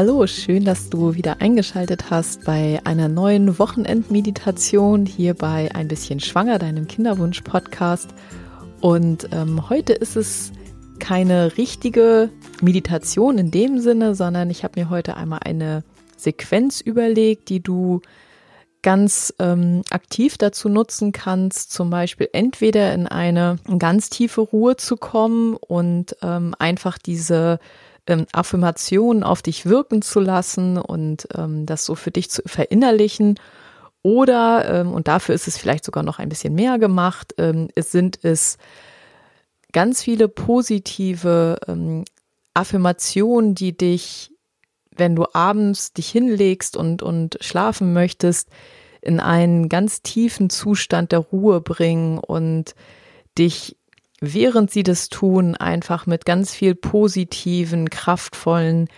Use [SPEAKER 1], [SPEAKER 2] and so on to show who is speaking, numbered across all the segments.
[SPEAKER 1] Hallo, schön, dass du wieder eingeschaltet hast bei einer neuen Wochenendmeditation hier bei Ein bisschen Schwanger, deinem Kinderwunsch-Podcast. Und ähm, heute ist es keine richtige Meditation in dem Sinne, sondern ich habe mir heute einmal eine Sequenz überlegt, die du ganz ähm, aktiv dazu nutzen kannst, zum Beispiel entweder in eine ganz tiefe Ruhe zu kommen und ähm, einfach diese ähm, Affirmationen auf dich wirken zu lassen und ähm, das so für dich zu verinnerlichen. Oder, ähm, und dafür ist es vielleicht sogar noch ein bisschen mehr gemacht, ähm, es sind es ganz viele positive ähm, Affirmationen, die dich, wenn du abends dich hinlegst und, und schlafen möchtest, in einen ganz tiefen Zustand der Ruhe bringen und dich während sie das tun, einfach mit ganz viel positiven, kraftvollen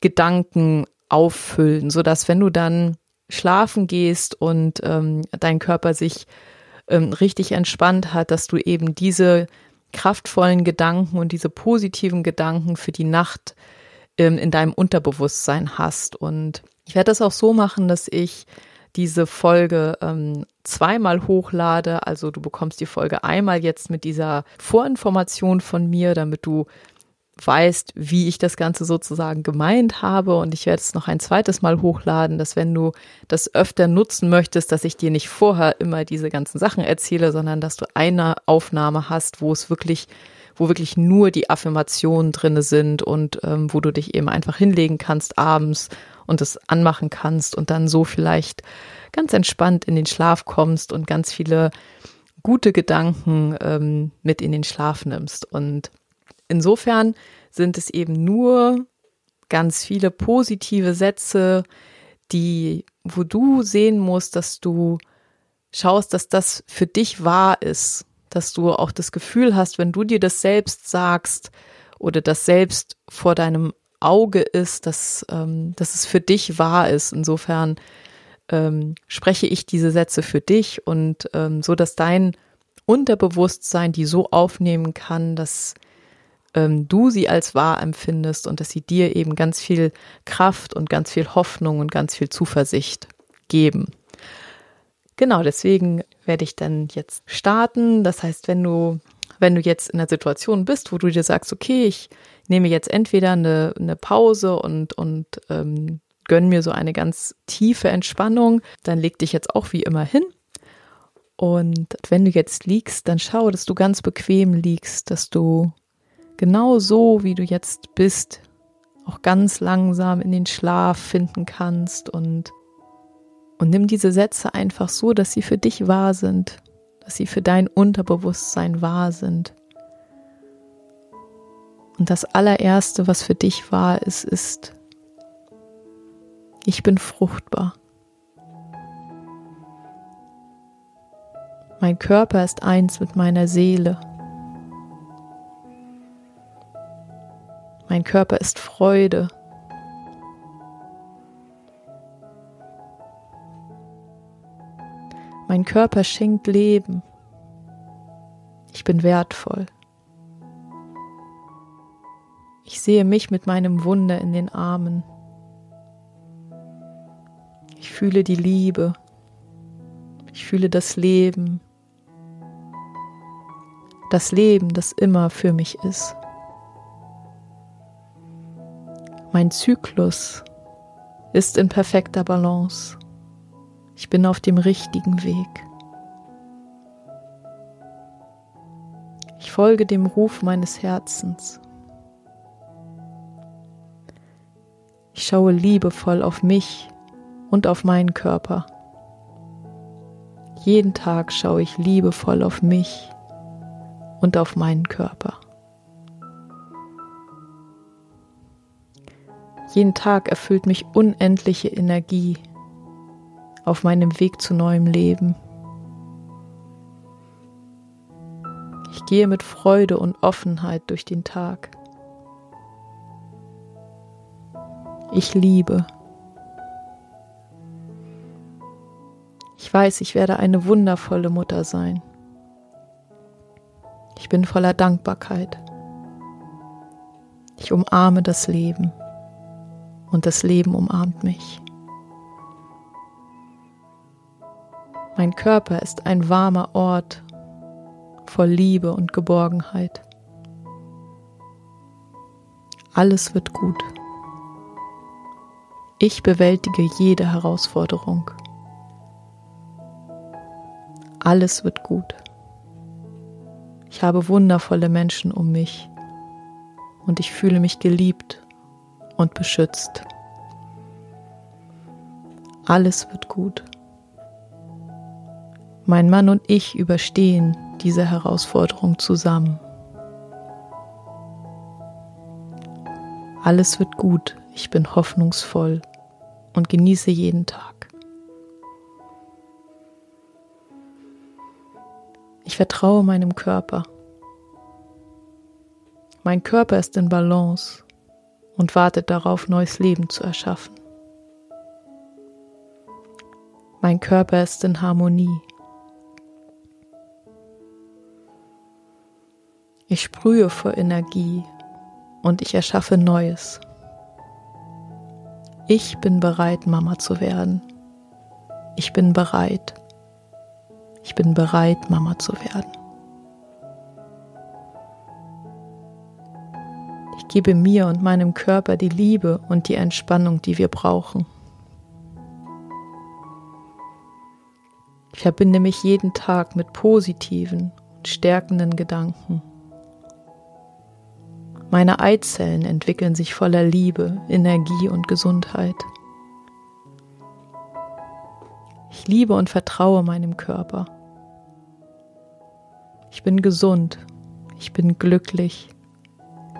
[SPEAKER 1] Gedanken auffüllen, so dass wenn du dann schlafen gehst und ähm, dein Körper sich ähm, richtig entspannt hat, dass du eben diese kraftvollen Gedanken und diese positiven Gedanken für die Nacht ähm, in deinem Unterbewusstsein hast. Und ich werde das auch so machen, dass ich diese Folge ähm, zweimal hochlade. Also du bekommst die Folge einmal jetzt mit dieser Vorinformation von mir, damit du weißt, wie ich das Ganze sozusagen gemeint habe. Und ich werde es noch ein zweites Mal hochladen, dass wenn du das öfter nutzen möchtest, dass ich dir nicht vorher immer diese ganzen Sachen erzähle, sondern dass du eine Aufnahme hast, wo es wirklich wo wirklich nur die Affirmationen drinne sind und ähm, wo du dich eben einfach hinlegen kannst abends und es anmachen kannst und dann so vielleicht ganz entspannt in den Schlaf kommst und ganz viele gute Gedanken ähm, mit in den Schlaf nimmst. Und insofern sind es eben nur ganz viele positive Sätze, die, wo du sehen musst, dass du schaust, dass das für dich wahr ist, dass du auch das Gefühl hast, wenn du dir das selbst sagst oder das selbst vor deinem Auge ist, dass, ähm, dass es für dich wahr ist. Insofern ähm, spreche ich diese Sätze für dich und ähm, so, dass dein Unterbewusstsein die so aufnehmen kann, dass ähm, du sie als wahr empfindest und dass sie dir eben ganz viel Kraft und ganz viel Hoffnung und ganz viel Zuversicht geben. Genau, deswegen werde ich dann jetzt starten. Das heißt, wenn du, wenn du jetzt in der Situation bist, wo du dir sagst, okay, ich nehme jetzt entweder eine, eine Pause und, und ähm, gönn mir so eine ganz tiefe Entspannung, dann leg dich jetzt auch wie immer hin. Und wenn du jetzt liegst, dann schau, dass du ganz bequem liegst, dass du genau so, wie du jetzt bist, auch ganz langsam in den Schlaf finden kannst und, und nimm diese Sätze einfach so, dass sie für dich wahr sind, dass sie für dein Unterbewusstsein wahr sind. Und das allererste, was für dich wahr ist, ist, ich bin fruchtbar. Mein Körper ist eins mit meiner Seele. Mein Körper ist Freude. Mein Körper schenkt Leben. Ich bin wertvoll. Ich sehe mich mit meinem Wunder in den Armen. Ich fühle die Liebe. Ich fühle das Leben. Das Leben, das immer für mich ist. Mein Zyklus ist in perfekter Balance. Ich bin auf dem richtigen Weg. Ich folge dem Ruf meines Herzens. Ich schaue liebevoll auf mich und auf meinen Körper. Jeden Tag schaue ich liebevoll auf mich und auf meinen Körper. Jeden Tag erfüllt mich unendliche Energie auf meinem Weg zu neuem Leben. Ich gehe mit Freude und Offenheit durch den Tag. Ich liebe. Ich weiß, ich werde eine wundervolle Mutter sein. Ich bin voller Dankbarkeit. Ich umarme das Leben und das Leben umarmt mich. Mein Körper ist ein warmer Ort voll Liebe und Geborgenheit. Alles wird gut. Ich bewältige jede Herausforderung. Alles wird gut. Ich habe wundervolle Menschen um mich und ich fühle mich geliebt und beschützt. Alles wird gut. Mein Mann und ich überstehen diese Herausforderung zusammen. Alles wird gut, ich bin hoffnungsvoll und genieße jeden Tag. Ich vertraue meinem Körper. Mein Körper ist in Balance und wartet darauf, neues Leben zu erschaffen. Mein Körper ist in Harmonie. Ich sprühe vor Energie und ich erschaffe Neues. Ich bin bereit, Mama zu werden. Ich bin bereit. Ich bin bereit, Mama zu werden. Ich gebe mir und meinem Körper die Liebe und die Entspannung, die wir brauchen. Ich verbinde mich jeden Tag mit positiven und stärkenden Gedanken. Meine Eizellen entwickeln sich voller Liebe, Energie und Gesundheit. Ich liebe und vertraue meinem Körper. Ich bin gesund, ich bin glücklich,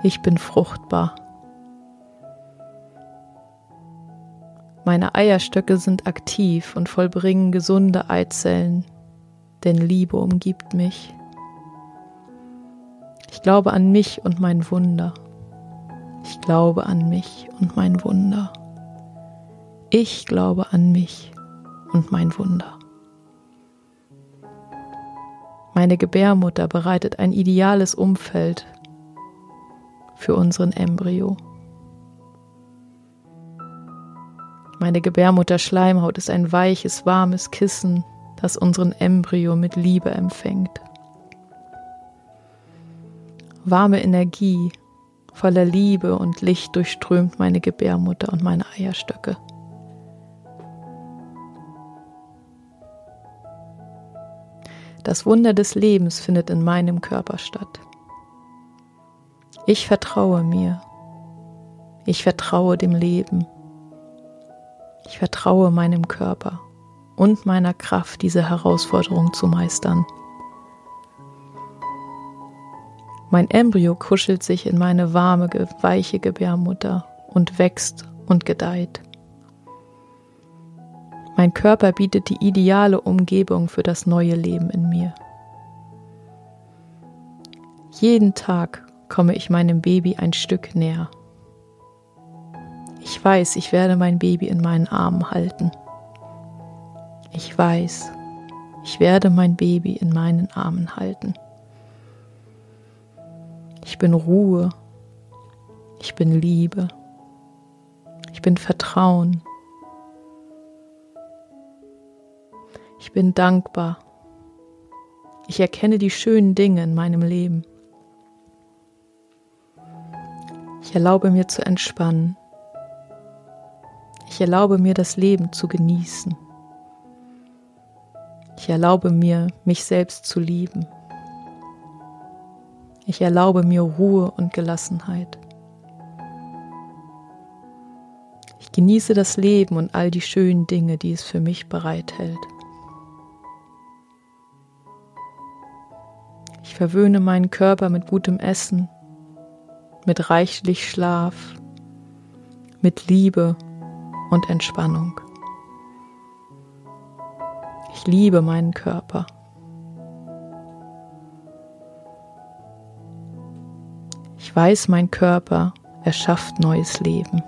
[SPEAKER 1] ich bin fruchtbar. Meine Eierstöcke sind aktiv und vollbringen gesunde Eizellen, denn Liebe umgibt mich. Ich glaube an mich und mein Wunder. Ich glaube an mich und mein Wunder. Ich glaube an mich und mein Wunder. Meine Gebärmutter bereitet ein ideales Umfeld für unseren Embryo. Meine Gebärmutterschleimhaut ist ein weiches, warmes Kissen, das unseren Embryo mit Liebe empfängt. Warme Energie voller Liebe und Licht durchströmt meine Gebärmutter und meine Eierstöcke. Das Wunder des Lebens findet in meinem Körper statt. Ich vertraue mir. Ich vertraue dem Leben. Ich vertraue meinem Körper und meiner Kraft, diese Herausforderung zu meistern. Mein Embryo kuschelt sich in meine warme, weiche Gebärmutter und wächst und gedeiht. Mein Körper bietet die ideale Umgebung für das neue Leben in mir. Jeden Tag komme ich meinem Baby ein Stück näher. Ich weiß, ich werde mein Baby in meinen Armen halten. Ich weiß, ich werde mein Baby in meinen Armen halten. Ich bin Ruhe. Ich bin Liebe. Ich bin Vertrauen. Ich bin dankbar. Ich erkenne die schönen Dinge in meinem Leben. Ich erlaube mir zu entspannen. Ich erlaube mir das Leben zu genießen. Ich erlaube mir, mich selbst zu lieben. Ich erlaube mir Ruhe und Gelassenheit. Ich genieße das Leben und all die schönen Dinge, die es für mich bereithält. Ich verwöhne meinen Körper mit gutem Essen, mit reichlich Schlaf, mit Liebe und Entspannung. Ich liebe meinen Körper. Ich weiß, mein Körper erschafft neues Leben.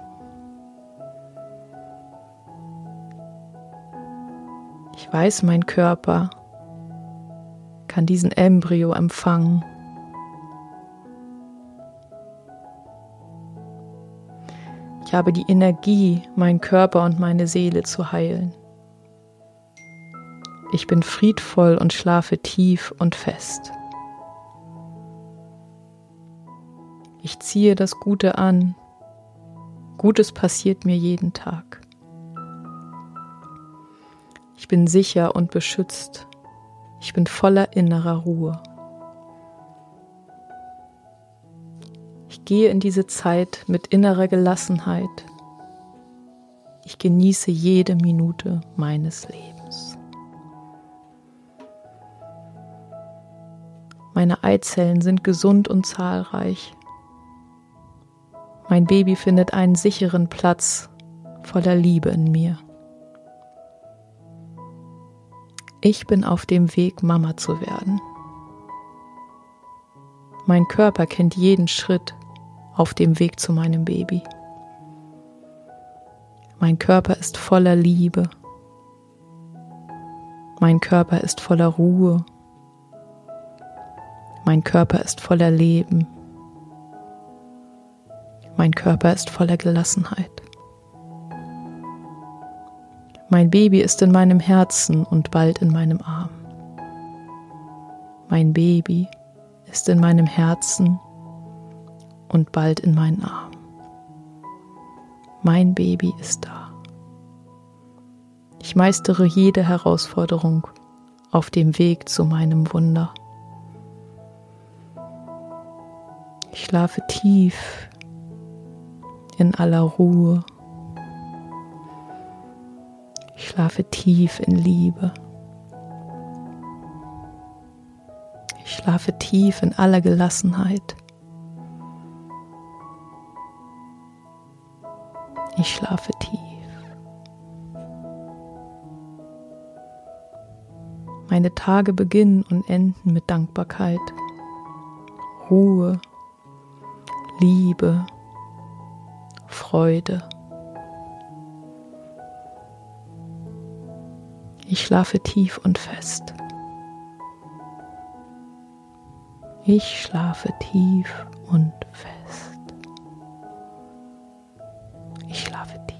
[SPEAKER 1] Ich weiß, mein Körper kann diesen Embryo empfangen. Ich habe die Energie, meinen Körper und meine Seele zu heilen. Ich bin friedvoll und schlafe tief und fest. Ich ziehe das Gute an. Gutes passiert mir jeden Tag. Ich bin sicher und beschützt. Ich bin voller innerer Ruhe. Ich gehe in diese Zeit mit innerer Gelassenheit. Ich genieße jede Minute meines Lebens. Meine Eizellen sind gesund und zahlreich. Mein Baby findet einen sicheren Platz voller Liebe in mir. Ich bin auf dem Weg, Mama zu werden. Mein Körper kennt jeden Schritt auf dem Weg zu meinem Baby. Mein Körper ist voller Liebe. Mein Körper ist voller Ruhe. Mein Körper ist voller Leben. Mein Körper ist voller Gelassenheit. Mein Baby ist in meinem Herzen und bald in meinem Arm. Mein Baby ist in meinem Herzen und bald in meinen Arm. Mein Baby ist da. Ich meistere jede Herausforderung auf dem Weg zu meinem Wunder. Ich schlafe tief in aller Ruhe ich schlafe tief in Liebe. Ich schlafe tief in aller Gelassenheit. Ich schlafe tief. Meine Tage beginnen und enden mit Dankbarkeit, Ruhe, Liebe, Freude. Ich schlafe tief und fest. Ich schlafe tief und fest. Ich schlafe tief.